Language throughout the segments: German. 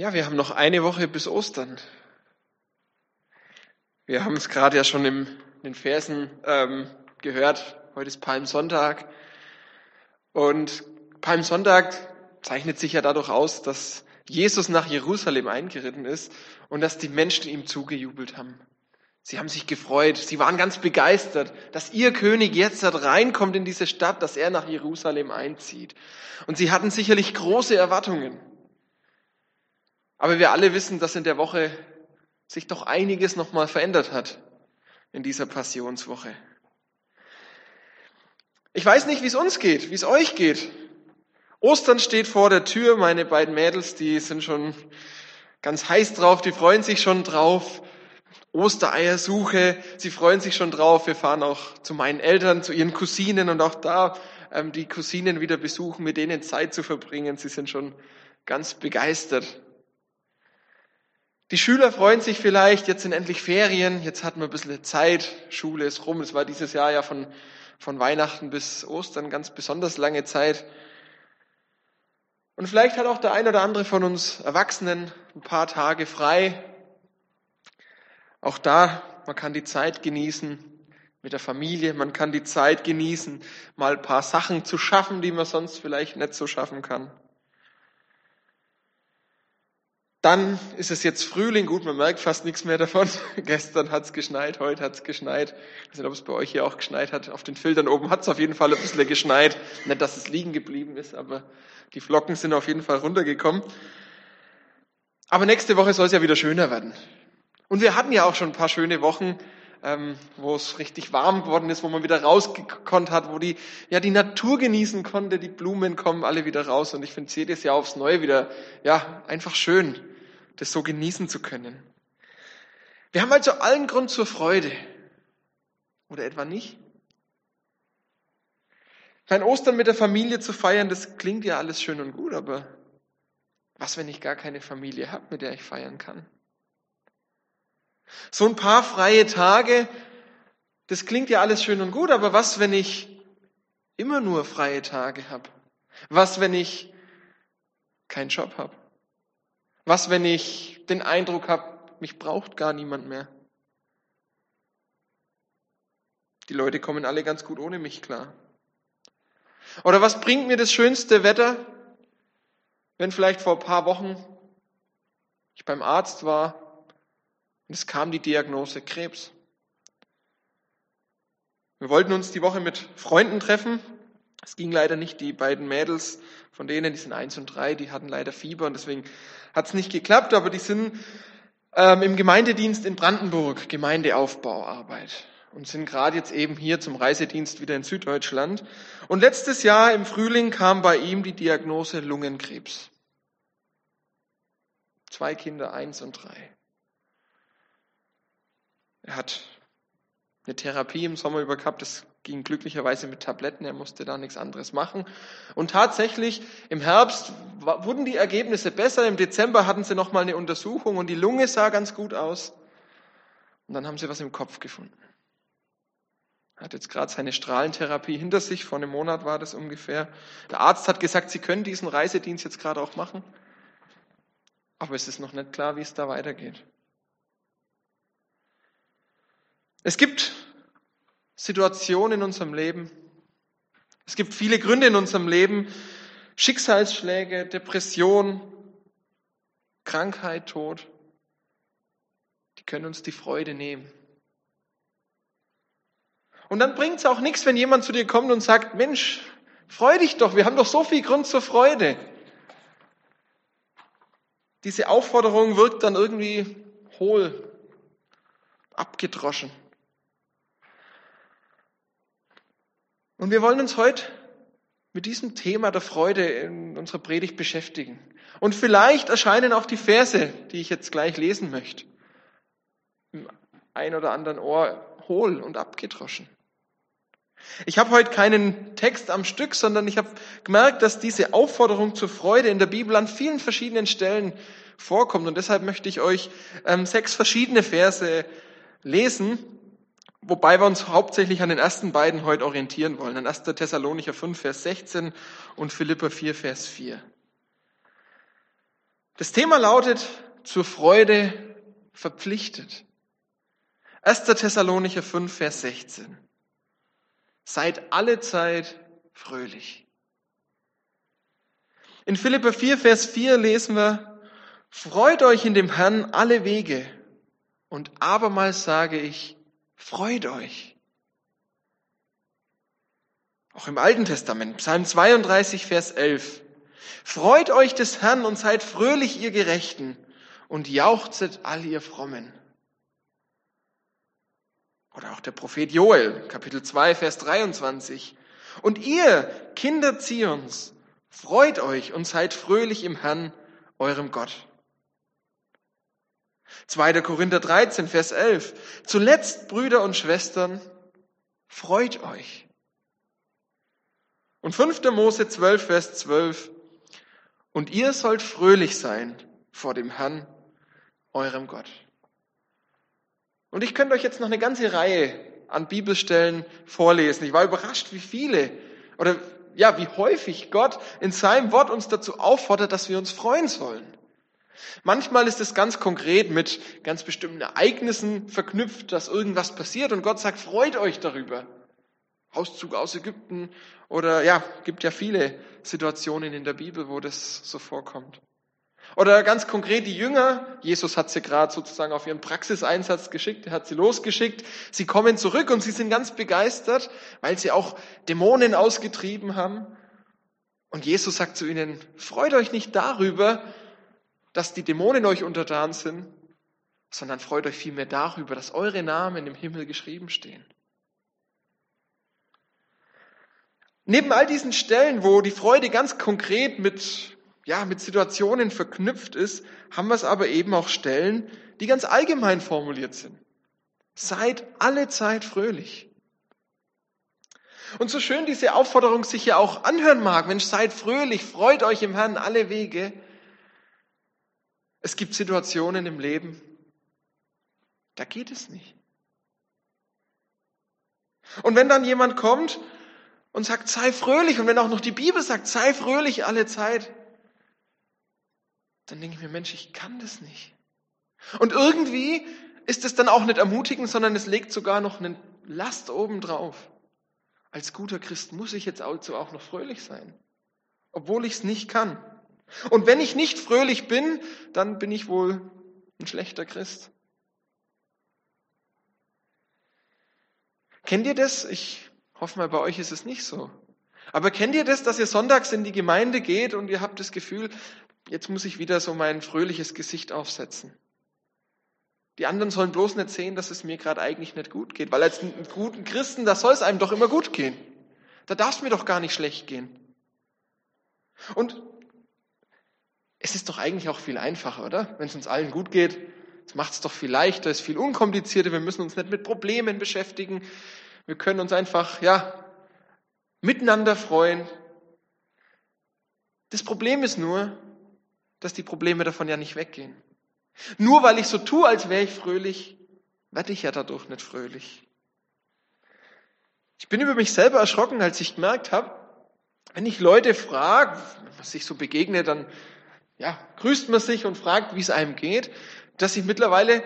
Ja, wir haben noch eine Woche bis Ostern. Wir haben es gerade ja schon in den Versen ähm, gehört. Heute ist Palmsonntag. Und Palmsonntag zeichnet sich ja dadurch aus, dass Jesus nach Jerusalem eingeritten ist und dass die Menschen ihm zugejubelt haben. Sie haben sich gefreut, sie waren ganz begeistert, dass ihr König jetzt reinkommt in diese Stadt, dass er nach Jerusalem einzieht. Und sie hatten sicherlich große Erwartungen. Aber wir alle wissen, dass in der Woche sich doch einiges nochmal verändert hat in dieser Passionswoche. Ich weiß nicht, wie es uns geht, wie es euch geht. Ostern steht vor der Tür. Meine beiden Mädels, die sind schon ganz heiß drauf, die freuen sich schon drauf. Ostereiersuche, sie freuen sich schon drauf. Wir fahren auch zu meinen Eltern, zu ihren Cousinen und auch da ähm, die Cousinen wieder besuchen, mit denen Zeit zu verbringen. Sie sind schon ganz begeistert. Die Schüler freuen sich vielleicht, jetzt sind endlich Ferien, jetzt hat man ein bisschen Zeit, Schule ist rum. Es war dieses Jahr ja von, von Weihnachten bis Ostern ganz besonders lange Zeit. Und vielleicht hat auch der ein oder andere von uns Erwachsenen ein paar Tage frei. Auch da, man kann die Zeit genießen mit der Familie, man kann die Zeit genießen, mal ein paar Sachen zu schaffen, die man sonst vielleicht nicht so schaffen kann. Dann ist es jetzt Frühling, gut, man merkt fast nichts mehr davon. Gestern hat es geschneit, heute hat es geschneit. Ich weiß nicht, ob es bei euch hier auch geschneit hat. Auf den Filtern oben hat es auf jeden Fall ein bisschen geschneit. Nicht, dass es liegen geblieben ist, aber die Flocken sind auf jeden Fall runtergekommen. Aber nächste Woche soll es ja wieder schöner werden. Und wir hatten ja auch schon ein paar schöne Wochen, ähm, wo es richtig warm geworden ist, wo man wieder rausgekonnt hat, wo die, ja, die Natur genießen konnte, die Blumen kommen alle wieder raus. Und ich finde es jedes Jahr aufs Neue wieder, ja, einfach schön das so genießen zu können. Wir haben also allen Grund zur Freude. Oder etwa nicht? Kein Ostern mit der Familie zu feiern, das klingt ja alles schön und gut, aber was, wenn ich gar keine Familie habe, mit der ich feiern kann? So ein paar freie Tage, das klingt ja alles schön und gut, aber was, wenn ich immer nur freie Tage habe? Was, wenn ich keinen Job habe? Was, wenn ich den Eindruck habe, mich braucht gar niemand mehr? Die Leute kommen alle ganz gut ohne mich klar. Oder was bringt mir das schönste Wetter, wenn vielleicht vor ein paar Wochen ich beim Arzt war und es kam die Diagnose Krebs. Wir wollten uns die Woche mit Freunden treffen. Es ging leider nicht. Die beiden Mädels von denen, die sind eins und drei, die hatten leider Fieber und deswegen hat es nicht geklappt, aber die sind ähm, im Gemeindedienst in Brandenburg, Gemeindeaufbauarbeit und sind gerade jetzt eben hier zum Reisedienst wieder in Süddeutschland. Und letztes Jahr im Frühling kam bei ihm die Diagnose Lungenkrebs. Zwei Kinder, eins und drei. Er hat eine Therapie im Sommer über gehabt, das ging glücklicherweise mit Tabletten, er musste da nichts anderes machen. Und tatsächlich, im Herbst wurden die Ergebnisse besser, im Dezember hatten sie nochmal eine Untersuchung und die Lunge sah ganz gut aus. Und dann haben sie was im Kopf gefunden. Er hat jetzt gerade seine Strahlentherapie hinter sich, vor einem Monat war das ungefähr. Der Arzt hat gesagt, sie können diesen Reisedienst jetzt gerade auch machen. Aber es ist noch nicht klar, wie es da weitergeht. Es gibt Situationen in unserem Leben. Es gibt viele Gründe in unserem Leben, Schicksalsschläge, Depression, Krankheit, Tod, die können uns die Freude nehmen. Und dann bringt es auch nichts, wenn jemand zu dir kommt und sagt, Mensch, freu dich doch, wir haben doch so viel Grund zur Freude. Diese Aufforderung wirkt dann irgendwie hohl, abgedroschen. Und wir wollen uns heute mit diesem Thema der Freude in unserer Predigt beschäftigen. Und vielleicht erscheinen auch die Verse, die ich jetzt gleich lesen möchte, im ein oder anderen Ohr hohl und abgedroschen. Ich habe heute keinen Text am Stück, sondern ich habe gemerkt, dass diese Aufforderung zur Freude in der Bibel an vielen verschiedenen Stellen vorkommt. Und deshalb möchte ich euch ähm, sechs verschiedene Verse lesen, Wobei wir uns hauptsächlich an den ersten beiden heute orientieren wollen. An 1. Thessalonicher 5, Vers 16 und Philippa 4, Vers 4. Das Thema lautet zur Freude verpflichtet. 1. Thessalonicher 5, Vers 16. Seid alle Zeit fröhlich. In Philippa 4, Vers 4 lesen wir, freut euch in dem Herrn alle Wege. Und abermals sage ich, freut euch. Auch im Alten Testament, Psalm 32, Vers 11. Freut euch des Herrn und seid fröhlich, ihr Gerechten, und jauchzet all ihr Frommen. Oder auch der Prophet Joel, Kapitel 2, Vers 23. Und ihr, Kinder Zions, freut euch und seid fröhlich im Herrn, eurem Gott. 2. Korinther 13, Vers 11. Zuletzt, Brüder und Schwestern, freut euch. Und 5. Mose 12, Vers 12. Und ihr sollt fröhlich sein vor dem Herrn, eurem Gott. Und ich könnte euch jetzt noch eine ganze Reihe an Bibelstellen vorlesen. Ich war überrascht, wie viele oder ja, wie häufig Gott in seinem Wort uns dazu auffordert, dass wir uns freuen sollen. Manchmal ist es ganz konkret mit ganz bestimmten Ereignissen verknüpft, dass irgendwas passiert und Gott sagt, freut euch darüber. Auszug aus Ägypten oder ja, gibt ja viele Situationen in der Bibel, wo das so vorkommt. Oder ganz konkret die Jünger, Jesus hat sie gerade sozusagen auf ihren Praxiseinsatz geschickt, er hat sie losgeschickt, sie kommen zurück und sie sind ganz begeistert, weil sie auch Dämonen ausgetrieben haben. Und Jesus sagt zu ihnen, freut euch nicht darüber, dass die Dämonen euch untertan sind, sondern freut euch vielmehr darüber, dass eure Namen im Himmel geschrieben stehen. Neben all diesen Stellen, wo die Freude ganz konkret mit ja, mit Situationen verknüpft ist, haben wir es aber eben auch Stellen, die ganz allgemein formuliert sind. Seid alle Zeit fröhlich. Und so schön diese Aufforderung sich ja auch anhören mag, Mensch, seid fröhlich, freut euch im Herrn alle Wege. Es gibt Situationen im Leben, da geht es nicht. Und wenn dann jemand kommt und sagt, sei fröhlich, und wenn auch noch die Bibel sagt, sei fröhlich alle Zeit, dann denke ich mir, Mensch, ich kann das nicht. Und irgendwie ist es dann auch nicht ermutigend, sondern es legt sogar noch eine Last oben drauf. Als guter Christ muss ich jetzt also auch noch fröhlich sein, obwohl ich es nicht kann. Und wenn ich nicht fröhlich bin, dann bin ich wohl ein schlechter Christ. Kennt ihr das? Ich hoffe mal, bei euch ist es nicht so. Aber kennt ihr das, dass ihr sonntags in die Gemeinde geht und ihr habt das Gefühl, jetzt muss ich wieder so mein fröhliches Gesicht aufsetzen. Die anderen sollen bloß nicht sehen, dass es mir gerade eigentlich nicht gut geht, weil als guten Christen, da soll es einem doch immer gut gehen. Da darf es mir doch gar nicht schlecht gehen. Und es ist doch eigentlich auch viel einfacher, oder? Wenn es uns allen gut geht, es macht es doch viel leichter, es ist viel unkomplizierter, wir müssen uns nicht mit Problemen beschäftigen. Wir können uns einfach, ja, miteinander freuen. Das Problem ist nur, dass die Probleme davon ja nicht weggehen. Nur weil ich so tue, als wäre ich fröhlich, werde ich ja dadurch nicht fröhlich. Ich bin über mich selber erschrocken, als ich gemerkt habe, wenn ich Leute frage, man sich so begegnet, dann ja, grüßt man sich und fragt, wie es einem geht, dass ich mittlerweile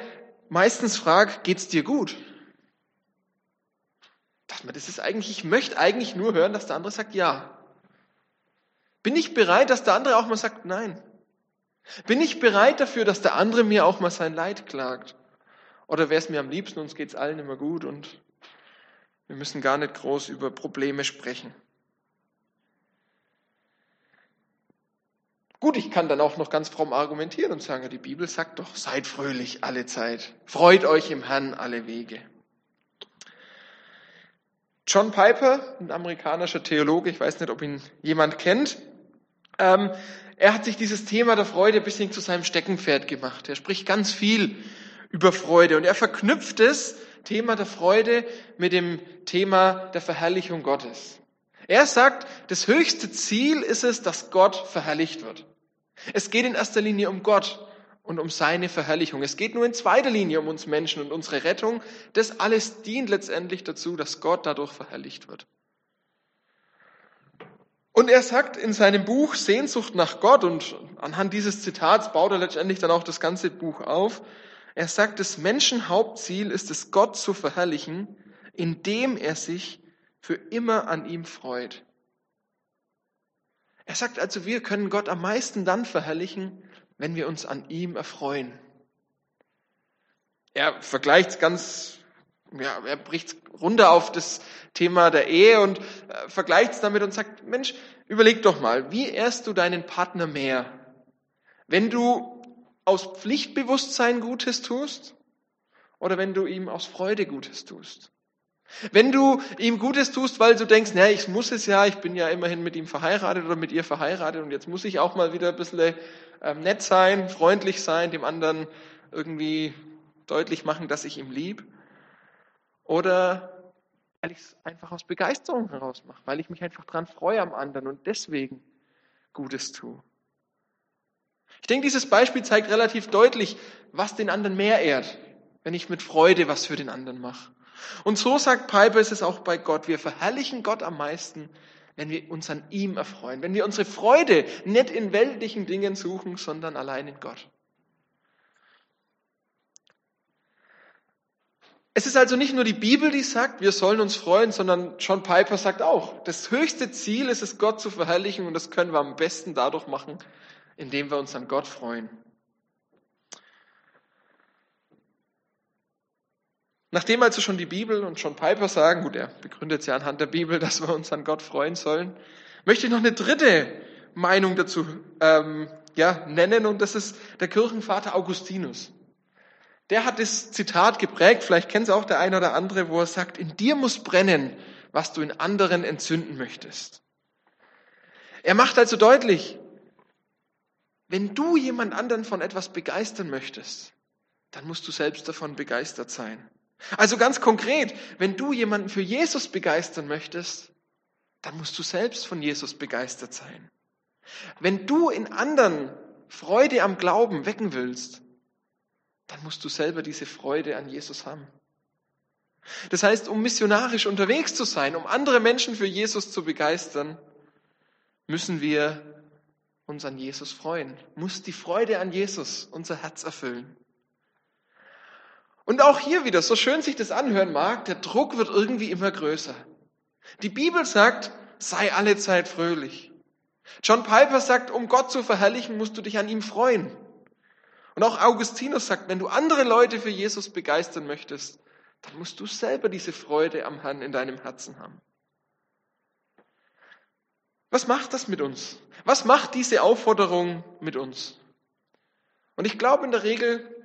meistens frage, geht's dir gut? Dachte mir, das ist eigentlich, ich möchte eigentlich nur hören, dass der andere sagt ja. Bin ich bereit, dass der andere auch mal sagt nein? Bin ich bereit dafür, dass der andere mir auch mal sein Leid klagt? Oder wäre es mir am liebsten, uns geht's allen immer gut und wir müssen gar nicht groß über Probleme sprechen? Gut, ich kann dann auch noch ganz fromm argumentieren und sagen, die Bibel sagt doch, seid fröhlich alle Zeit, freut euch im Herrn alle Wege. John Piper, ein amerikanischer Theologe, ich weiß nicht, ob ihn jemand kennt, ähm, er hat sich dieses Thema der Freude ein bisschen zu seinem Steckenpferd gemacht. Er spricht ganz viel über Freude und er verknüpft das Thema der Freude mit dem Thema der Verherrlichung Gottes. Er sagt, das höchste Ziel ist es, dass Gott verherrlicht wird. Es geht in erster Linie um Gott und um seine Verherrlichung. Es geht nur in zweiter Linie um uns Menschen und unsere Rettung. Das alles dient letztendlich dazu, dass Gott dadurch verherrlicht wird. Und er sagt in seinem Buch Sehnsucht nach Gott, und anhand dieses Zitats baut er letztendlich dann auch das ganze Buch auf, er sagt, das Menschenhauptziel ist es, Gott zu verherrlichen, indem er sich für immer an ihm freut. Er sagt also, wir können Gott am meisten dann verherrlichen, wenn wir uns an ihm erfreuen. Er vergleicht ganz, ja, er bricht runter auf das Thema der Ehe und äh, vergleicht es damit und sagt, Mensch, überleg doch mal, wie ehrst du deinen Partner mehr? Wenn du aus Pflichtbewusstsein Gutes tust oder wenn du ihm aus Freude Gutes tust? Wenn du ihm Gutes tust, weil du denkst, naja, ich muss es ja, ich bin ja immerhin mit ihm verheiratet oder mit ihr verheiratet und jetzt muss ich auch mal wieder ein bisschen ähm, nett sein, freundlich sein, dem anderen irgendwie deutlich machen, dass ich ihm lieb. Oder weil ich es einfach aus Begeisterung heraus mache, weil ich mich einfach dran freue am anderen und deswegen Gutes tue. Ich denke, dieses Beispiel zeigt relativ deutlich, was den anderen mehr ehrt, wenn ich mit Freude was für den anderen mache. Und so sagt Piper, ist es auch bei Gott. Wir verherrlichen Gott am meisten, wenn wir uns an ihm erfreuen, wenn wir unsere Freude nicht in weltlichen Dingen suchen, sondern allein in Gott. Es ist also nicht nur die Bibel, die sagt, wir sollen uns freuen, sondern John Piper sagt auch, das höchste Ziel ist es, Gott zu verherrlichen und das können wir am besten dadurch machen, indem wir uns an Gott freuen. Nachdem also schon die Bibel und John Piper sagen, gut, er begründet es ja anhand der Bibel, dass wir uns an Gott freuen sollen, möchte ich noch eine dritte Meinung dazu ähm, ja, nennen und das ist der Kirchenvater Augustinus. Der hat das Zitat geprägt, vielleicht kennt es auch der eine oder andere, wo er sagt, in dir muss brennen, was du in anderen entzünden möchtest. Er macht also deutlich, wenn du jemand anderen von etwas begeistern möchtest, dann musst du selbst davon begeistert sein. Also ganz konkret, wenn du jemanden für Jesus begeistern möchtest, dann musst du selbst von Jesus begeistert sein. Wenn du in anderen Freude am Glauben wecken willst, dann musst du selber diese Freude an Jesus haben. Das heißt, um missionarisch unterwegs zu sein, um andere Menschen für Jesus zu begeistern, müssen wir uns an Jesus freuen, muss die Freude an Jesus unser Herz erfüllen. Und auch hier wieder, so schön sich das anhören mag, der Druck wird irgendwie immer größer. Die Bibel sagt, sei alle Zeit fröhlich. John Piper sagt, um Gott zu verherrlichen, musst du dich an ihm freuen. Und auch Augustinus sagt, wenn du andere Leute für Jesus begeistern möchtest, dann musst du selber diese Freude am Herrn in deinem Herzen haben. Was macht das mit uns? Was macht diese Aufforderung mit uns? Und ich glaube, in der Regel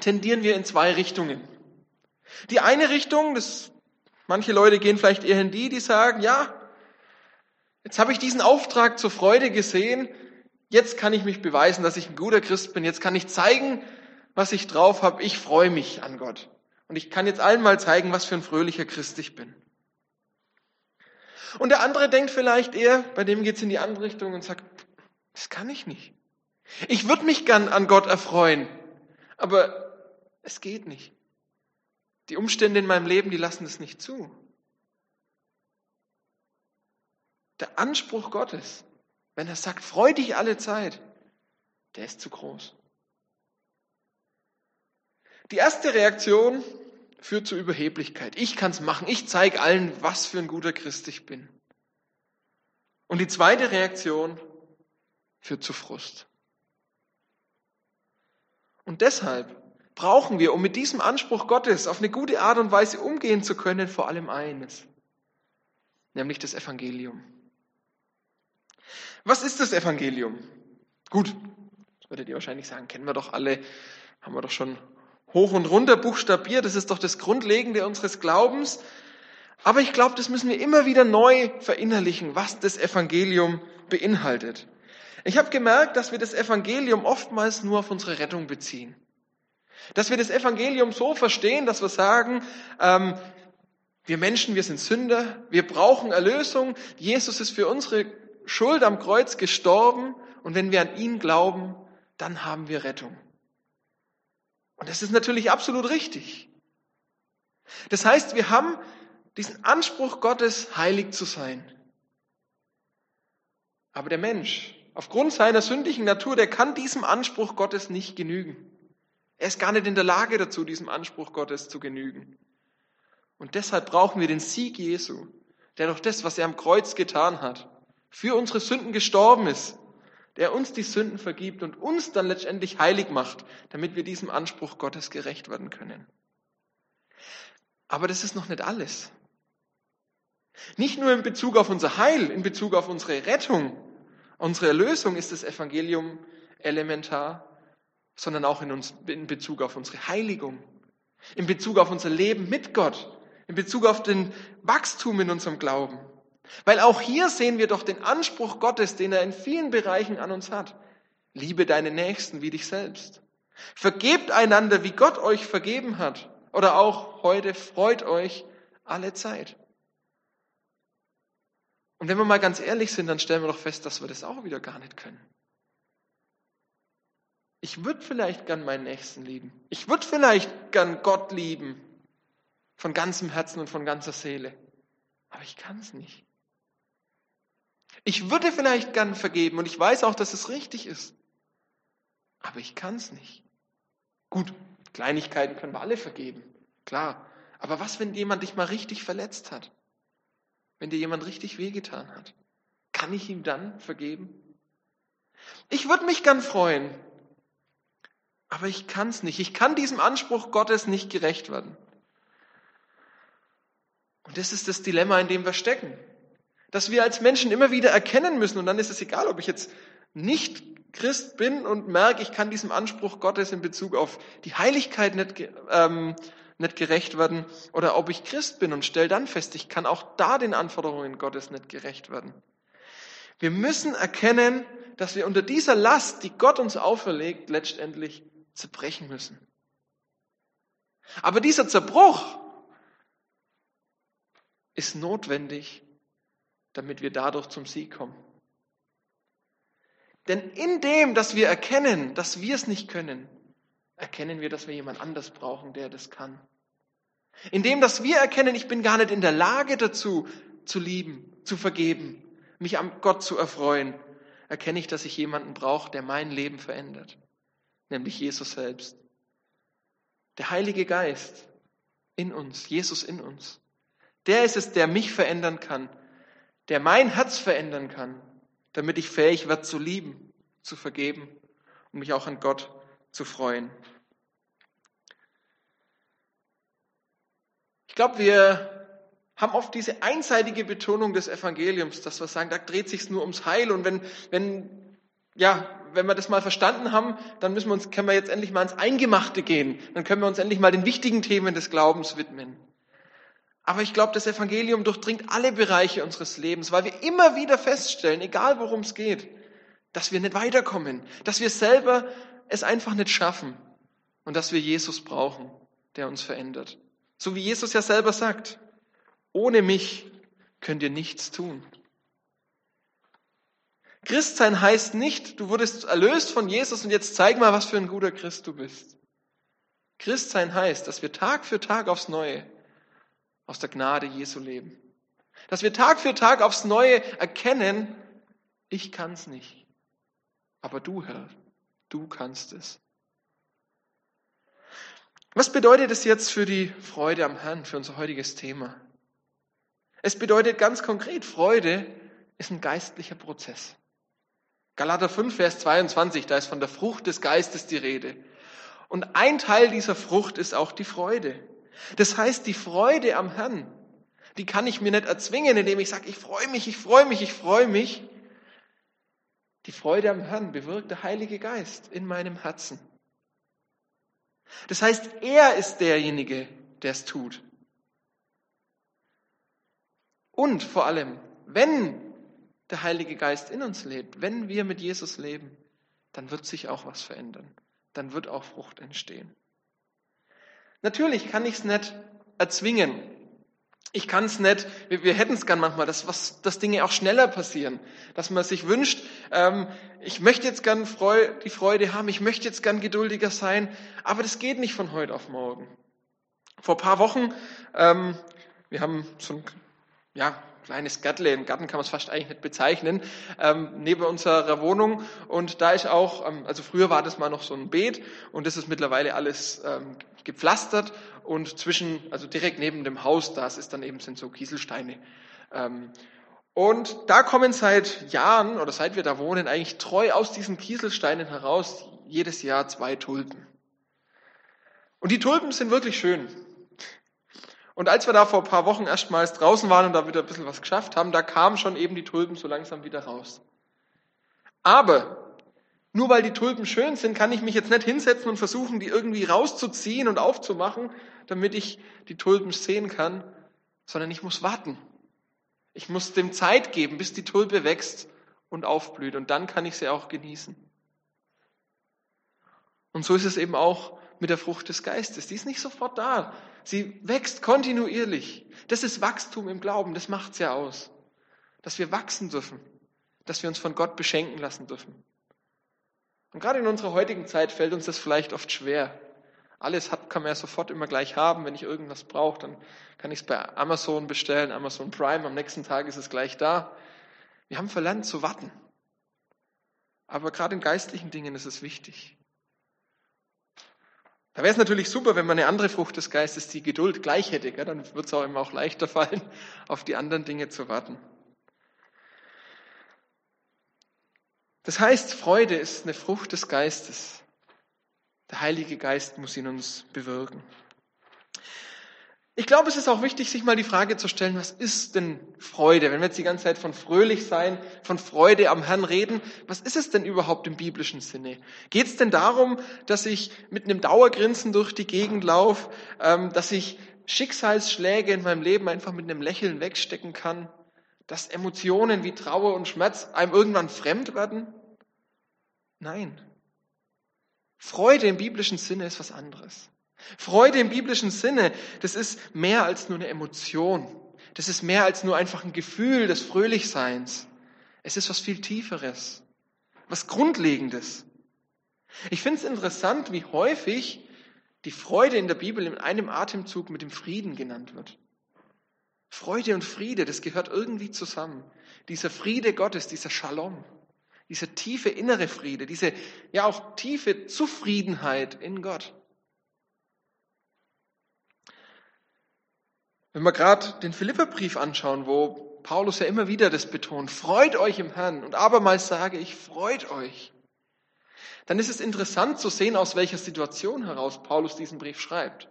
tendieren wir in zwei Richtungen. Die eine Richtung, das, manche Leute gehen vielleicht eher in die, die sagen, ja, jetzt habe ich diesen Auftrag zur Freude gesehen, jetzt kann ich mich beweisen, dass ich ein guter Christ bin, jetzt kann ich zeigen, was ich drauf habe, ich freue mich an Gott. Und ich kann jetzt allen mal zeigen, was für ein fröhlicher Christ ich bin. Und der andere denkt vielleicht eher, bei dem geht's in die andere Richtung und sagt, das kann ich nicht. Ich würde mich gern an Gott erfreuen, aber es geht nicht. Die Umstände in meinem Leben, die lassen es nicht zu. Der Anspruch Gottes, wenn er sagt, freu dich alle Zeit, der ist zu groß. Die erste Reaktion führt zu Überheblichkeit. Ich kann es machen. Ich zeige allen, was für ein guter Christ ich bin. Und die zweite Reaktion führt zu Frust. Und deshalb brauchen wir, um mit diesem Anspruch Gottes auf eine gute Art und Weise umgehen zu können, vor allem eines, nämlich das Evangelium. Was ist das Evangelium? Gut, das würdet ihr wahrscheinlich sagen, kennen wir doch alle, haben wir doch schon hoch und runter buchstabiert, das ist doch das Grundlegende unseres Glaubens. Aber ich glaube, das müssen wir immer wieder neu verinnerlichen, was das Evangelium beinhaltet. Ich habe gemerkt, dass wir das Evangelium oftmals nur auf unsere Rettung beziehen. Dass wir das Evangelium so verstehen, dass wir sagen, ähm, wir Menschen, wir sind Sünder, wir brauchen Erlösung, Jesus ist für unsere Schuld am Kreuz gestorben und wenn wir an ihn glauben, dann haben wir Rettung. Und das ist natürlich absolut richtig. Das heißt, wir haben diesen Anspruch Gottes, heilig zu sein. Aber der Mensch, aufgrund seiner sündigen Natur, der kann diesem Anspruch Gottes nicht genügen. Er ist gar nicht in der Lage dazu, diesem Anspruch Gottes zu genügen. Und deshalb brauchen wir den Sieg Jesu, der durch das, was er am Kreuz getan hat, für unsere Sünden gestorben ist, der uns die Sünden vergibt und uns dann letztendlich heilig macht, damit wir diesem Anspruch Gottes gerecht werden können. Aber das ist noch nicht alles. Nicht nur in Bezug auf unser Heil, in Bezug auf unsere Rettung, unsere Erlösung ist das Evangelium elementar, sondern auch in, uns, in Bezug auf unsere Heiligung, in Bezug auf unser Leben mit Gott, in Bezug auf den Wachstum in unserem Glauben. Weil auch hier sehen wir doch den Anspruch Gottes, den er in vielen Bereichen an uns hat. Liebe deine Nächsten wie dich selbst. Vergebt einander, wie Gott euch vergeben hat. Oder auch heute freut euch alle Zeit. Und wenn wir mal ganz ehrlich sind, dann stellen wir doch fest, dass wir das auch wieder gar nicht können. Ich würde vielleicht gern meinen Nächsten lieben. Ich würde vielleicht gern Gott lieben. Von ganzem Herzen und von ganzer Seele. Aber ich kann es nicht. Ich würde vielleicht gern vergeben und ich weiß auch, dass es richtig ist. Aber ich kann es nicht. Gut, Kleinigkeiten können wir alle vergeben. Klar. Aber was, wenn jemand dich mal richtig verletzt hat? Wenn dir jemand richtig wehgetan hat? Kann ich ihm dann vergeben? Ich würde mich gern freuen, aber ich kann es nicht. Ich kann diesem Anspruch Gottes nicht gerecht werden. Und das ist das Dilemma, in dem wir stecken. Dass wir als Menschen immer wieder erkennen müssen, und dann ist es egal, ob ich jetzt nicht Christ bin und merke, ich kann diesem Anspruch Gottes in Bezug auf die Heiligkeit nicht, ähm, nicht gerecht werden, oder ob ich Christ bin und stelle dann fest, ich kann auch da den Anforderungen Gottes nicht gerecht werden. Wir müssen erkennen, dass wir unter dieser Last, die Gott uns auferlegt, letztendlich zerbrechen müssen. Aber dieser Zerbruch ist notwendig, damit wir dadurch zum Sieg kommen. Denn in dem, dass wir erkennen, dass wir es nicht können, erkennen wir, dass wir jemand anders brauchen, der das kann. In dem, dass wir erkennen, ich bin gar nicht in der Lage dazu, zu lieben, zu vergeben, mich an Gott zu erfreuen, erkenne ich, dass ich jemanden brauche, der mein Leben verändert nämlich Jesus selbst. Der Heilige Geist in uns, Jesus in uns. Der ist es, der mich verändern kann, der mein Herz verändern kann, damit ich fähig werde zu lieben, zu vergeben und mich auch an Gott zu freuen. Ich glaube, wir haben oft diese einseitige Betonung des Evangeliums, dass wir sagen, da dreht sich nur ums Heil und wenn, wenn, ja, wenn wir das mal verstanden haben, dann müssen wir uns, können wir jetzt endlich mal ins Eingemachte gehen. Dann können wir uns endlich mal den wichtigen Themen des Glaubens widmen. Aber ich glaube, das Evangelium durchdringt alle Bereiche unseres Lebens, weil wir immer wieder feststellen, egal worum es geht, dass wir nicht weiterkommen, dass wir selber es einfach nicht schaffen und dass wir Jesus brauchen, der uns verändert. So wie Jesus ja selber sagt, ohne mich könnt ihr nichts tun. Christsein heißt nicht, du wurdest erlöst von Jesus und jetzt zeig mal, was für ein guter Christ du bist. Christsein heißt, dass wir Tag für Tag aufs Neue aus der Gnade Jesu leben. Dass wir Tag für Tag aufs Neue erkennen, ich kann's nicht. Aber du, Herr, du kannst es. Was bedeutet es jetzt für die Freude am Herrn, für unser heutiges Thema? Es bedeutet ganz konkret, Freude ist ein geistlicher Prozess. Galater 5, Vers 22, da ist von der Frucht des Geistes die Rede. Und ein Teil dieser Frucht ist auch die Freude. Das heißt, die Freude am Herrn, die kann ich mir nicht erzwingen, indem ich sage, ich freue mich, ich freue mich, ich freue mich. Die Freude am Herrn bewirkt der Heilige Geist in meinem Herzen. Das heißt, er ist derjenige, der es tut. Und vor allem, wenn der Heilige Geist in uns lebt, wenn wir mit Jesus leben, dann wird sich auch was verändern. Dann wird auch Frucht entstehen. Natürlich kann ich es nicht erzwingen. Ich kann es nicht, wir, wir hätten es gern manchmal, dass, was, dass Dinge auch schneller passieren. Dass man sich wünscht, ähm, ich möchte jetzt gern Freu, die Freude haben, ich möchte jetzt gern geduldiger sein, aber das geht nicht von heute auf morgen. Vor paar Wochen, ähm, wir haben so ja, kleines Gärtle, im Garten kann man es fast eigentlich nicht bezeichnen, ähm, neben unserer Wohnung. Und da ist auch, ähm, also früher war das mal noch so ein Beet und das ist mittlerweile alles ähm, gepflastert und zwischen, also direkt neben dem Haus, das ist dann eben sind so Kieselsteine. Ähm, und da kommen seit Jahren oder seit wir da wohnen eigentlich treu aus diesen Kieselsteinen heraus jedes Jahr zwei Tulpen. Und die Tulpen sind wirklich schön. Und als wir da vor ein paar Wochen erstmals draußen waren und da wieder ein bisschen was geschafft haben, da kamen schon eben die Tulpen so langsam wieder raus. Aber nur weil die Tulpen schön sind, kann ich mich jetzt nicht hinsetzen und versuchen, die irgendwie rauszuziehen und aufzumachen, damit ich die Tulpen sehen kann, sondern ich muss warten. Ich muss dem Zeit geben, bis die Tulpe wächst und aufblüht und dann kann ich sie auch genießen. Und so ist es eben auch mit der Frucht des Geistes. Die ist nicht sofort da. Sie wächst kontinuierlich. Das ist Wachstum im Glauben. Das macht's ja aus. Dass wir wachsen dürfen. Dass wir uns von Gott beschenken lassen dürfen. Und gerade in unserer heutigen Zeit fällt uns das vielleicht oft schwer. Alles hat, kann man ja sofort immer gleich haben. Wenn ich irgendwas brauche, dann kann ich es bei Amazon bestellen, Amazon Prime. Am nächsten Tag ist es gleich da. Wir haben verlernt zu warten. Aber gerade in geistlichen Dingen ist es wichtig. Da wäre es natürlich super, wenn man eine andere Frucht des Geistes, die Geduld, gleich hätte. Gell? Dann wird es auch immer auch leichter fallen, auf die anderen Dinge zu warten. Das heißt, Freude ist eine Frucht des Geistes. Der Heilige Geist muss in uns bewirken. Ich glaube, es ist auch wichtig, sich mal die Frage zu stellen, was ist denn Freude? Wenn wir jetzt die ganze Zeit von fröhlich sein, von Freude am Herrn reden, was ist es denn überhaupt im biblischen Sinne? Geht es denn darum, dass ich mit einem Dauergrinsen durch die Gegend laufe, ähm, dass ich Schicksalsschläge in meinem Leben einfach mit einem Lächeln wegstecken kann, dass Emotionen wie Trauer und Schmerz einem irgendwann fremd werden? Nein. Freude im biblischen Sinne ist was anderes. Freude im biblischen Sinne, das ist mehr als nur eine Emotion. Das ist mehr als nur einfach ein Gefühl des Fröhlichseins. Es ist was viel Tieferes, was Grundlegendes. Ich finde es interessant, wie häufig die Freude in der Bibel in einem Atemzug mit dem Frieden genannt wird. Freude und Friede, das gehört irgendwie zusammen. Dieser Friede Gottes, dieser Shalom, dieser tiefe innere Friede, diese ja auch tiefe Zufriedenheit in Gott. Wenn wir gerade den Philipperbrief anschauen, wo Paulus ja immer wieder das betont, freut euch im Herrn und abermals sage ich, freut euch, dann ist es interessant zu sehen, aus welcher Situation heraus Paulus diesen Brief schreibt.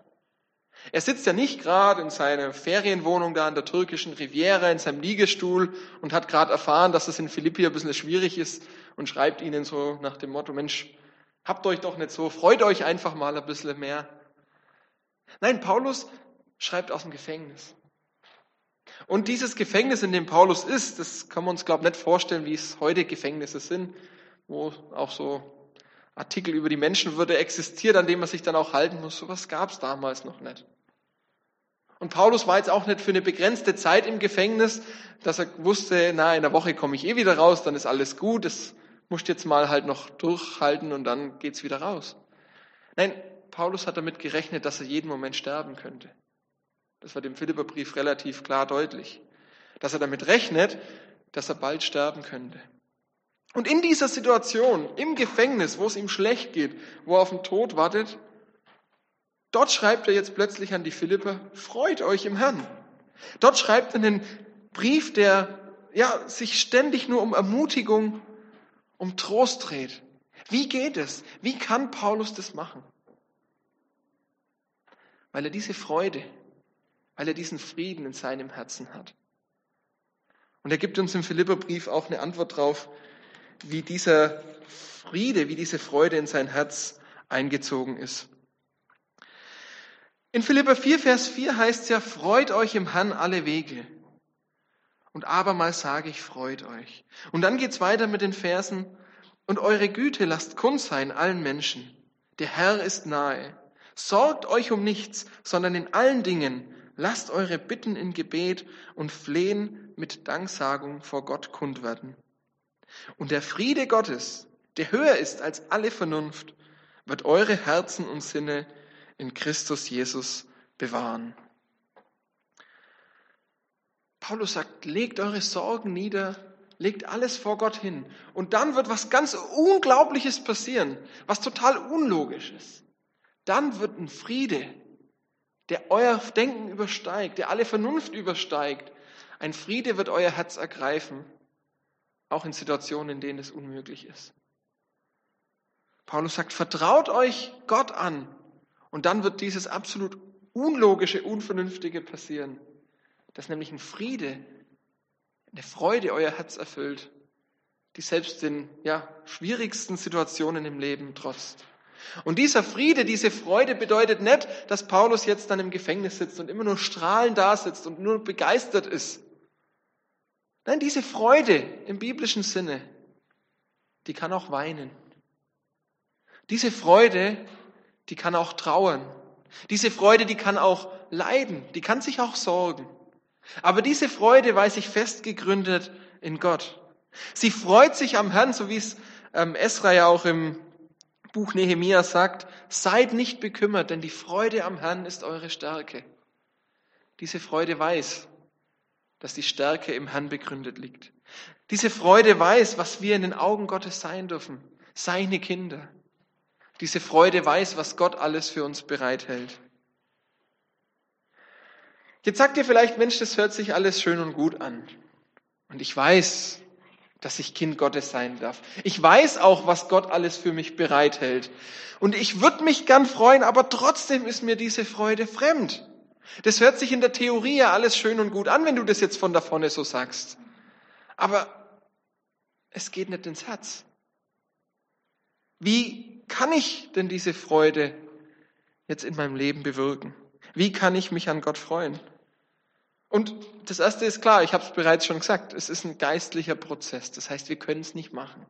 Er sitzt ja nicht gerade in seiner Ferienwohnung da an der türkischen Riviera in seinem Liegestuhl und hat gerade erfahren, dass es in Philippi ein bisschen schwierig ist und schreibt ihnen so nach dem Motto, Mensch, habt euch doch nicht so, freut euch einfach mal ein bisschen mehr. Nein, Paulus schreibt aus dem Gefängnis. Und dieses Gefängnis, in dem Paulus ist, das kann man uns, glaube ich, nicht vorstellen, wie es heute Gefängnisse sind, wo auch so Artikel über die Menschenwürde existiert, an dem man sich dann auch halten muss. Sowas gab es damals noch nicht. Und Paulus war jetzt auch nicht für eine begrenzte Zeit im Gefängnis, dass er wusste, na, in der Woche komme ich eh wieder raus, dann ist alles gut, das musst jetzt mal halt noch durchhalten und dann geht's wieder raus. Nein, Paulus hat damit gerechnet, dass er jeden Moment sterben könnte. Das war dem Philipperbrief relativ klar deutlich. Dass er damit rechnet, dass er bald sterben könnte. Und in dieser Situation, im Gefängnis, wo es ihm schlecht geht, wo er auf den Tod wartet, dort schreibt er jetzt plötzlich an die Philipper, freut euch im Herrn. Dort schreibt er einen Brief, der ja, sich ständig nur um Ermutigung, um Trost dreht. Wie geht es? Wie kann Paulus das machen? Weil er diese Freude, weil er diesen Frieden in seinem Herzen hat. Und er gibt uns im Philipperbrief auch eine Antwort drauf, wie dieser Friede, wie diese Freude in sein Herz eingezogen ist. In Philipper 4, Vers 4 heißt es ja, freut euch im Herrn alle Wege. Und abermals sage ich, freut euch. Und dann geht's weiter mit den Versen, und eure Güte lasst kund sein allen Menschen. Der Herr ist nahe. Sorgt euch um nichts, sondern in allen Dingen lasst eure Bitten in Gebet und Flehen mit Danksagung vor Gott kund werden. Und der Friede Gottes, der höher ist als alle Vernunft, wird eure Herzen und Sinne in Christus Jesus bewahren. Paulus sagt, legt eure Sorgen nieder, legt alles vor Gott hin. Und dann wird was ganz Unglaubliches passieren, was total unlogisch ist. Dann wird ein Friede, der euer Denken übersteigt, der alle Vernunft übersteigt. Ein Friede wird euer Herz ergreifen, auch in Situationen, in denen es unmöglich ist. Paulus sagt, vertraut euch Gott an und dann wird dieses absolut unlogische, unvernünftige passieren, dass nämlich ein Friede, eine Freude euer Herz erfüllt, die selbst den ja, schwierigsten Situationen im Leben trotzt. Und dieser Friede, diese Freude bedeutet nicht, dass Paulus jetzt dann im Gefängnis sitzt und immer nur strahlend da sitzt und nur begeistert ist. Nein, diese Freude im biblischen Sinne, die kann auch weinen. Diese Freude, die kann auch trauern. Diese Freude, die kann auch leiden, die kann sich auch sorgen. Aber diese Freude weiß ich fest gegründet in Gott. Sie freut sich am Herrn, so wie es ähm, Esra ja auch im Buch Nehemia sagt, seid nicht bekümmert, denn die Freude am Herrn ist eure Stärke. Diese Freude weiß, dass die Stärke im Herrn begründet liegt. Diese Freude weiß, was wir in den Augen Gottes sein dürfen, seine Kinder. Diese Freude weiß, was Gott alles für uns bereithält. Jetzt sagt ihr vielleicht, Mensch, das hört sich alles schön und gut an. Und ich weiß, dass ich Kind Gottes sein darf. Ich weiß auch, was Gott alles für mich bereithält. Und ich würde mich gern freuen, aber trotzdem ist mir diese Freude fremd. Das hört sich in der Theorie ja alles schön und gut an, wenn du das jetzt von da vorne so sagst. Aber es geht nicht ins Herz. Wie kann ich denn diese Freude jetzt in meinem Leben bewirken? Wie kann ich mich an Gott freuen? Und das Erste ist klar, ich habe es bereits schon gesagt, es ist ein geistlicher Prozess. Das heißt, wir können es nicht machen.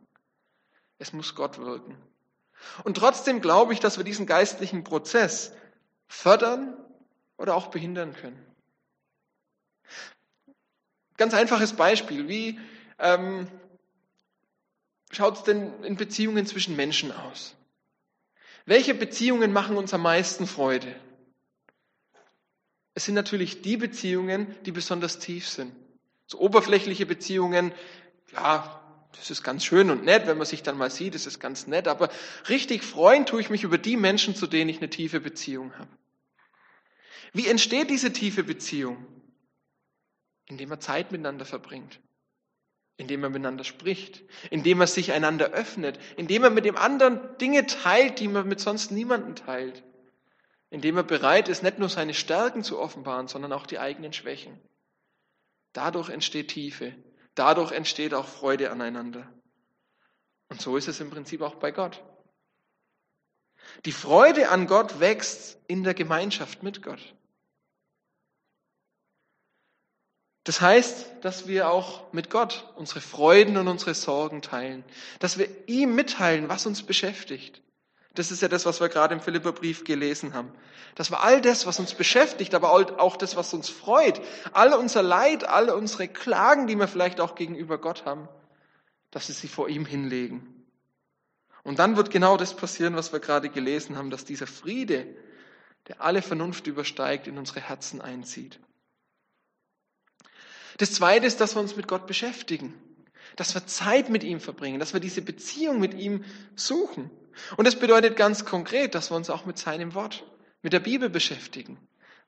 Es muss Gott wirken. Und trotzdem glaube ich, dass wir diesen geistlichen Prozess fördern oder auch behindern können. Ganz einfaches Beispiel. Wie ähm, schaut es denn in Beziehungen zwischen Menschen aus? Welche Beziehungen machen uns am meisten Freude? Es sind natürlich die Beziehungen, die besonders tief sind. So oberflächliche Beziehungen, ja, das ist ganz schön und nett, wenn man sich dann mal sieht, das ist ganz nett, aber richtig freuen tue ich mich über die Menschen, zu denen ich eine tiefe Beziehung habe. Wie entsteht diese tiefe Beziehung? Indem man Zeit miteinander verbringt, indem man miteinander spricht, indem man sich einander öffnet, indem man mit dem anderen Dinge teilt, die man mit sonst niemandem teilt, indem er bereit ist, nicht nur seine Stärken zu offenbaren, sondern auch die eigenen Schwächen. Dadurch entsteht Tiefe, dadurch entsteht auch Freude aneinander. Und so ist es im Prinzip auch bei Gott. Die Freude an Gott wächst in der Gemeinschaft mit Gott. Das heißt, dass wir auch mit Gott unsere Freuden und unsere Sorgen teilen, dass wir ihm mitteilen, was uns beschäftigt. Das ist ja das, was wir gerade im Philipperbrief gelesen haben. Dass wir all das, was uns beschäftigt, aber auch das, was uns freut, all unser Leid, alle unsere Klagen, die wir vielleicht auch gegenüber Gott haben, dass wir sie vor ihm hinlegen. Und dann wird genau das passieren, was wir gerade gelesen haben, dass dieser Friede, der alle Vernunft übersteigt, in unsere Herzen einzieht. Das Zweite ist, dass wir uns mit Gott beschäftigen, dass wir Zeit mit ihm verbringen, dass wir diese Beziehung mit ihm suchen. Und das bedeutet ganz konkret, dass wir uns auch mit seinem Wort, mit der Bibel beschäftigen.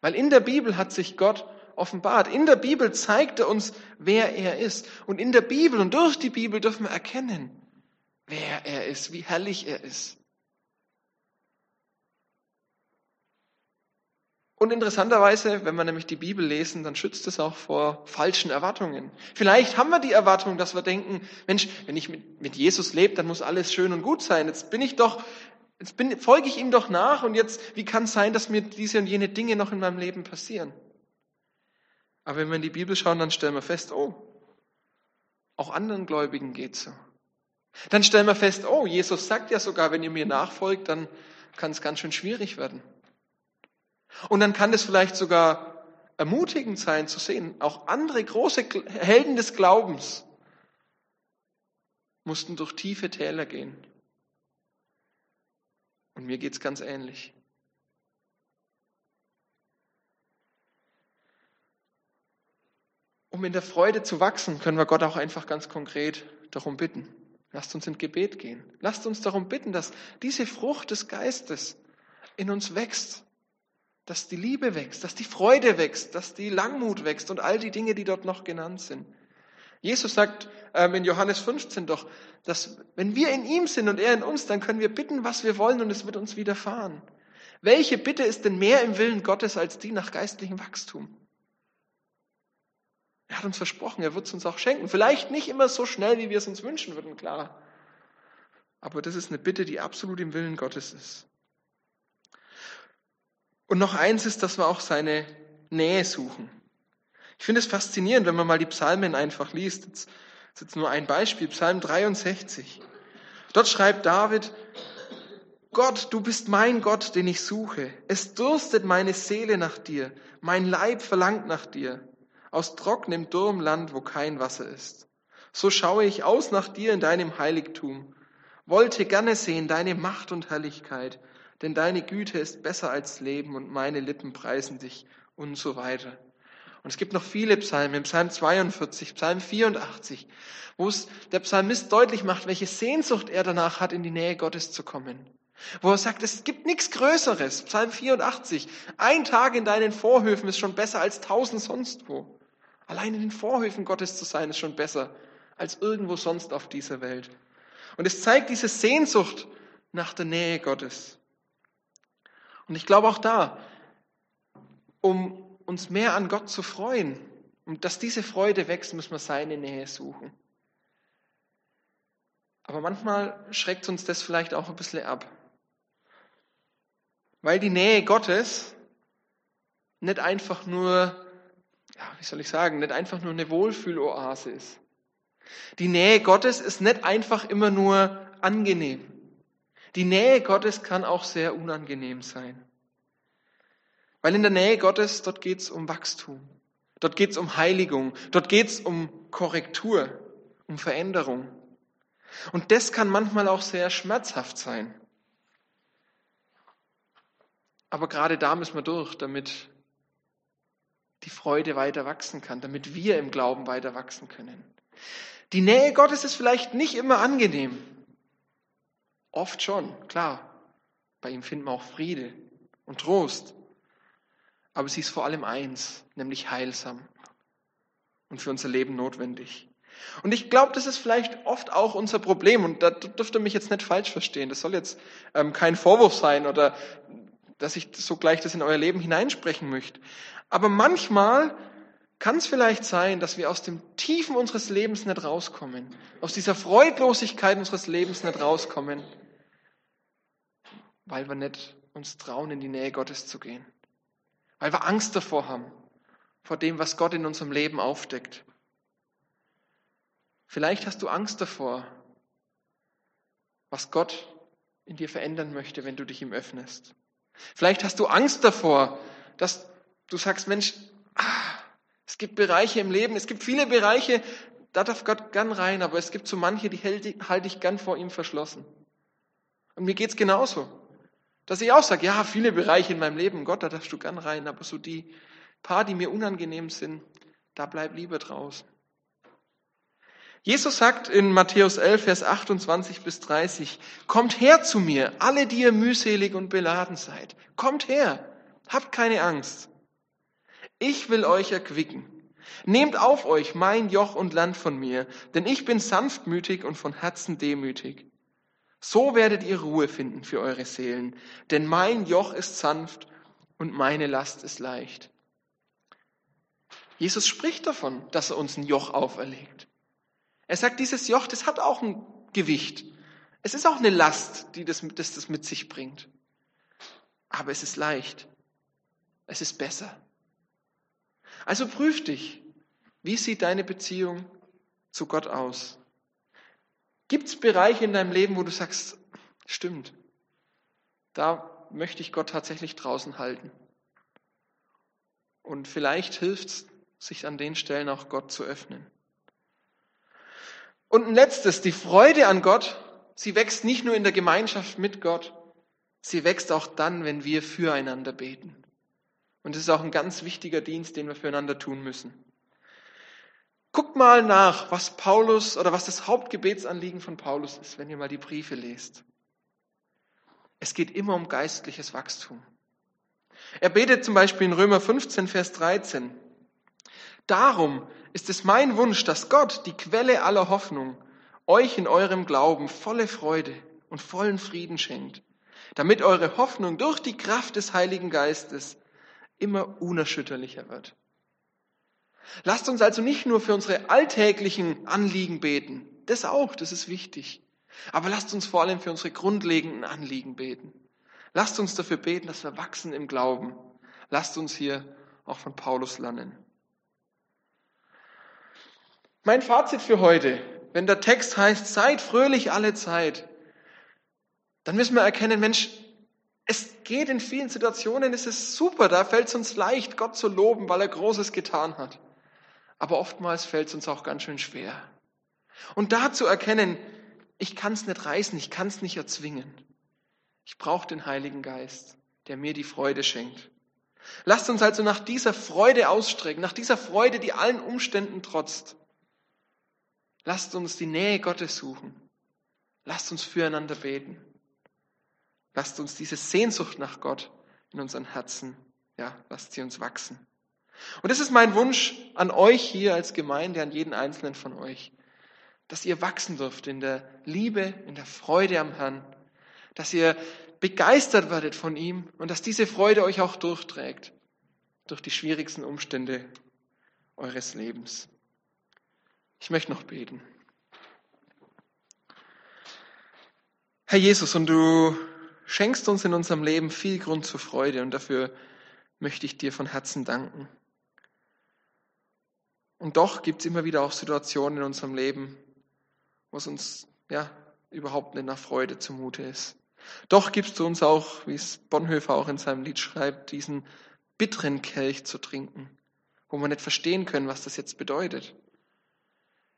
Weil in der Bibel hat sich Gott offenbart. In der Bibel zeigt er uns, wer er ist. Und in der Bibel und durch die Bibel dürfen wir erkennen, wer er ist, wie herrlich er ist. Und interessanterweise, wenn wir nämlich die Bibel lesen, dann schützt es auch vor falschen Erwartungen. Vielleicht haben wir die Erwartung, dass wir denken, Mensch, wenn ich mit, mit Jesus lebe, dann muss alles schön und gut sein. Jetzt bin ich doch, jetzt bin, folge ich ihm doch nach und jetzt, wie kann es sein, dass mir diese und jene Dinge noch in meinem Leben passieren? Aber wenn wir in die Bibel schauen, dann stellen wir fest, oh, auch anderen Gläubigen geht's so. Dann stellen wir fest, oh, Jesus sagt ja sogar, wenn ihr mir nachfolgt, dann kann es ganz schön schwierig werden. Und dann kann es vielleicht sogar ermutigend sein zu sehen, auch andere große Helden des Glaubens mussten durch tiefe Täler gehen. Und mir geht's ganz ähnlich. um in der Freude zu wachsen, können wir Gott auch einfach ganz konkret darum bitten. Lasst uns in Gebet gehen. Lasst uns darum bitten, dass diese Frucht des Geistes in uns wächst, dass die Liebe wächst, dass die Freude wächst, dass die Langmut wächst und all die Dinge, die dort noch genannt sind. Jesus sagt ähm, in Johannes 15 doch, dass wenn wir in ihm sind und er in uns, dann können wir bitten, was wir wollen und es wird uns widerfahren. Welche Bitte ist denn mehr im Willen Gottes als die nach geistlichem Wachstum? Er hat uns versprochen, er wird es uns auch schenken. Vielleicht nicht immer so schnell, wie wir es uns wünschen würden, klar. Aber das ist eine Bitte, die absolut im Willen Gottes ist. Und noch eins ist, dass wir auch seine Nähe suchen. Ich finde es faszinierend, wenn man mal die Psalmen einfach liest. Jetzt ist jetzt nur ein Beispiel, Psalm 63. Dort schreibt David, Gott, du bist mein Gott, den ich suche. Es durstet meine Seele nach dir. Mein Leib verlangt nach dir. Aus trockenem Durmland, wo kein Wasser ist. So schaue ich aus nach dir in deinem Heiligtum. Wollte gerne sehen deine Macht und Herrlichkeit denn deine Güte ist besser als Leben und meine Lippen preisen dich und so weiter. Und es gibt noch viele Psalmen, Psalm 42, Psalm 84, wo es der Psalmist deutlich macht, welche Sehnsucht er danach hat, in die Nähe Gottes zu kommen. Wo er sagt, es gibt nichts Größeres. Psalm 84, ein Tag in deinen Vorhöfen ist schon besser als tausend sonst wo. Allein in den Vorhöfen Gottes zu sein, ist schon besser als irgendwo sonst auf dieser Welt. Und es zeigt diese Sehnsucht nach der Nähe Gottes. Und ich glaube auch da, um uns mehr an Gott zu freuen, um dass diese Freude wächst, müssen wir seine Nähe suchen. Aber manchmal schreckt uns das vielleicht auch ein bisschen ab. Weil die Nähe Gottes nicht einfach nur, ja, wie soll ich sagen, nicht einfach nur eine Wohlfühloase ist. Die Nähe Gottes ist nicht einfach immer nur angenehm. Die Nähe Gottes kann auch sehr unangenehm sein. Weil in der Nähe Gottes, dort geht es um Wachstum, dort geht es um Heiligung, dort geht es um Korrektur, um Veränderung. Und das kann manchmal auch sehr schmerzhaft sein. Aber gerade da müssen wir durch, damit die Freude weiter wachsen kann, damit wir im Glauben weiter wachsen können. Die Nähe Gottes ist vielleicht nicht immer angenehm, Oft schon, klar. Bei ihm finden wir auch Friede und Trost. Aber sie ist vor allem eins, nämlich heilsam und für unser Leben notwendig. Und ich glaube, das ist vielleicht oft auch unser Problem. Und da dürft ihr mich jetzt nicht falsch verstehen. Das soll jetzt ähm, kein Vorwurf sein oder dass ich so gleich das in euer Leben hineinsprechen möchte. Aber manchmal kann es vielleicht sein, dass wir aus dem Tiefen unseres Lebens nicht rauskommen, aus dieser Freudlosigkeit unseres Lebens nicht rauskommen, weil wir nicht uns trauen, in die Nähe Gottes zu gehen. Weil wir Angst davor haben, vor dem, was Gott in unserem Leben aufdeckt. Vielleicht hast du Angst davor, was Gott in dir verändern möchte, wenn du dich ihm öffnest. Vielleicht hast du Angst davor, dass du sagst, Mensch, ah, es gibt Bereiche im Leben, es gibt viele Bereiche, da darf Gott gern rein, aber es gibt so manche, die halte ich gern vor ihm verschlossen. Und mir geht's genauso. Dass ich auch sage, ja, viele Bereiche in meinem Leben, Gott, da darfst du gern rein, aber so die paar, die mir unangenehm sind, da bleib lieber draußen. Jesus sagt in Matthäus 11, Vers 28 bis 30, kommt her zu mir, alle, die ihr mühselig und beladen seid. Kommt her, habt keine Angst. Ich will euch erquicken. Nehmt auf euch mein Joch und Land von mir, denn ich bin sanftmütig und von Herzen demütig. So werdet ihr Ruhe finden für eure Seelen, denn mein Joch ist sanft und meine Last ist leicht. Jesus spricht davon, dass er uns ein Joch auferlegt. Er sagt, dieses Joch, das hat auch ein Gewicht. Es ist auch eine Last, die das, das, das mit sich bringt. Aber es ist leicht. Es ist besser. Also prüf dich. Wie sieht deine Beziehung zu Gott aus? Gibt es Bereiche in deinem Leben, wo du sagst, stimmt, da möchte ich Gott tatsächlich draußen halten. Und vielleicht hilft es, sich an den Stellen auch Gott zu öffnen. Und ein letztes, die Freude an Gott, sie wächst nicht nur in der Gemeinschaft mit Gott, sie wächst auch dann, wenn wir füreinander beten. Und das ist auch ein ganz wichtiger Dienst, den wir füreinander tun müssen. Guckt mal nach, was Paulus oder was das Hauptgebetsanliegen von Paulus ist, wenn ihr mal die Briefe lest. Es geht immer um geistliches Wachstum. Er betet zum Beispiel in Römer 15, Vers 13. Darum ist es mein Wunsch, dass Gott, die Quelle aller Hoffnung, euch in eurem Glauben volle Freude und vollen Frieden schenkt, damit eure Hoffnung durch die Kraft des Heiligen Geistes immer unerschütterlicher wird. Lasst uns also nicht nur für unsere alltäglichen Anliegen beten, das auch, das ist wichtig, aber lasst uns vor allem für unsere grundlegenden Anliegen beten. Lasst uns dafür beten, dass wir wachsen im Glauben. Lasst uns hier auch von Paulus lernen. Mein Fazit für heute, wenn der Text heißt, seid fröhlich alle Zeit, dann müssen wir erkennen, Mensch, es geht in vielen Situationen, es ist super, da fällt es uns leicht, Gott zu loben, weil er Großes getan hat. Aber oftmals fällt es uns auch ganz schön schwer. Und da zu erkennen, ich kann es nicht reißen, ich kann es nicht erzwingen. Ich brauche den Heiligen Geist, der mir die Freude schenkt. Lasst uns also nach dieser Freude ausstrecken, nach dieser Freude, die allen Umständen trotzt. Lasst uns die Nähe Gottes suchen. Lasst uns füreinander beten. Lasst uns diese Sehnsucht nach Gott in unseren Herzen, ja, lasst sie uns wachsen. Und das ist mein Wunsch an euch hier als Gemeinde, an jeden einzelnen von euch, dass ihr wachsen dürft in der Liebe, in der Freude am Herrn, dass ihr begeistert werdet von ihm und dass diese Freude euch auch durchträgt durch die schwierigsten Umstände eures Lebens. Ich möchte noch beten. Herr Jesus, und du schenkst uns in unserem Leben viel Grund zur Freude und dafür möchte ich dir von Herzen danken. Und doch gibt es immer wieder auch Situationen in unserem Leben, wo es uns ja überhaupt nicht nach Freude zumute ist. Doch gibst du uns auch, wie es Bonhoeffer auch in seinem Lied schreibt, diesen bitteren Kelch zu trinken, wo wir nicht verstehen können, was das jetzt bedeutet.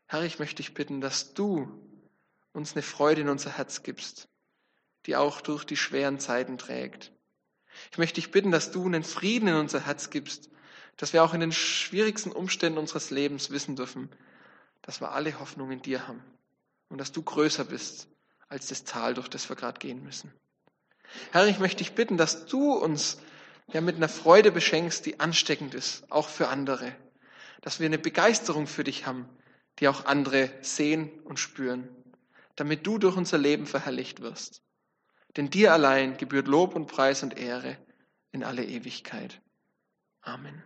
Herr, ich möchte dich bitten, dass du uns eine Freude in unser Herz gibst, die auch durch die schweren Zeiten trägt. Ich möchte dich bitten, dass du einen Frieden in unser Herz gibst, dass wir auch in den schwierigsten Umständen unseres Lebens wissen dürfen, dass wir alle Hoffnung in dir haben und dass du größer bist als das Tal, durch das wir gerade gehen müssen. Herr, ich möchte dich bitten, dass du uns ja mit einer Freude beschenkst, die ansteckend ist, auch für andere. Dass wir eine Begeisterung für dich haben, die auch andere sehen und spüren, damit du durch unser Leben verherrlicht wirst. Denn dir allein gebührt Lob und Preis und Ehre in alle Ewigkeit. Amen.